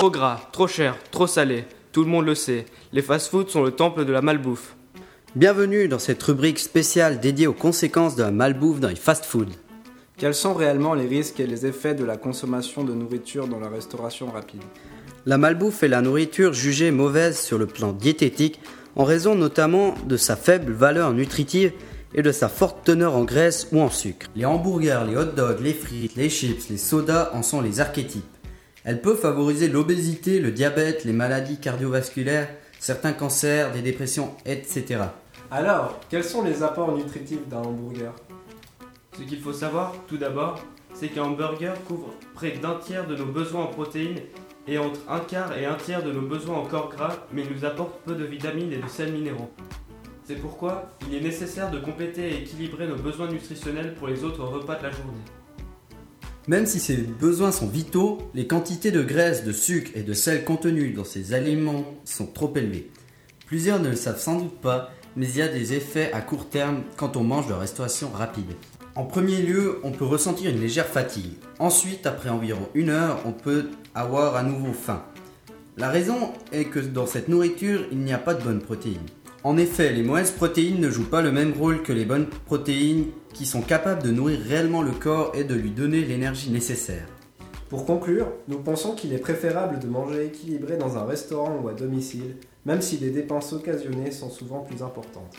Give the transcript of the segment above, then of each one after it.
Trop gras, trop cher, trop salé. Tout le monde le sait. Les fast-foods sont le temple de la malbouffe. Bienvenue dans cette rubrique spéciale dédiée aux conséquences de la malbouffe dans les fast-foods. Quels sont réellement les risques et les effets de la consommation de nourriture dans la restauration rapide? La malbouffe est la nourriture jugée mauvaise sur le plan diététique en raison notamment de sa faible valeur nutritive et de sa forte teneur en graisse ou en sucre. Les hamburgers, les hot dogs, les frites, les chips, les sodas en sont les archétypes. Elle peut favoriser l'obésité, le diabète, les maladies cardiovasculaires, certains cancers, des dépressions, etc. Alors, quels sont les apports nutritifs d'un hamburger? Ce qu'il faut savoir, tout d'abord, c'est qu'un hamburger couvre près d'un tiers de nos besoins en protéines et entre un quart et un tiers de nos besoins en corps gras, mais il nous apporte peu de vitamines et de sels minéraux. C'est pourquoi il est nécessaire de compléter et équilibrer nos besoins nutritionnels pour les autres repas de la journée. Même si ces besoins sont vitaux, les quantités de graisse, de sucre et de sel contenus dans ces aliments sont trop élevées. Plusieurs ne le savent sans doute pas, mais il y a des effets à court terme quand on mange de restauration rapide. En premier lieu, on peut ressentir une légère fatigue. Ensuite, après environ une heure, on peut avoir à nouveau faim. La raison est que dans cette nourriture, il n'y a pas de bonnes protéines. En effet, les mauvaises protéines ne jouent pas le même rôle que les bonnes protéines qui sont capables de nourrir réellement le corps et de lui donner l'énergie nécessaire. Pour conclure, nous pensons qu'il est préférable de manger équilibré dans un restaurant ou à domicile, même si les dépenses occasionnées sont souvent plus importantes.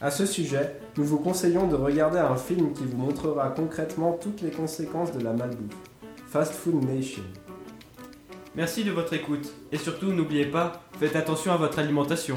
À ce sujet, nous vous conseillons de regarder un film qui vous montrera concrètement toutes les conséquences de la malbouffe. Fast Food Nation. Merci de votre écoute et surtout n'oubliez pas, faites attention à votre alimentation.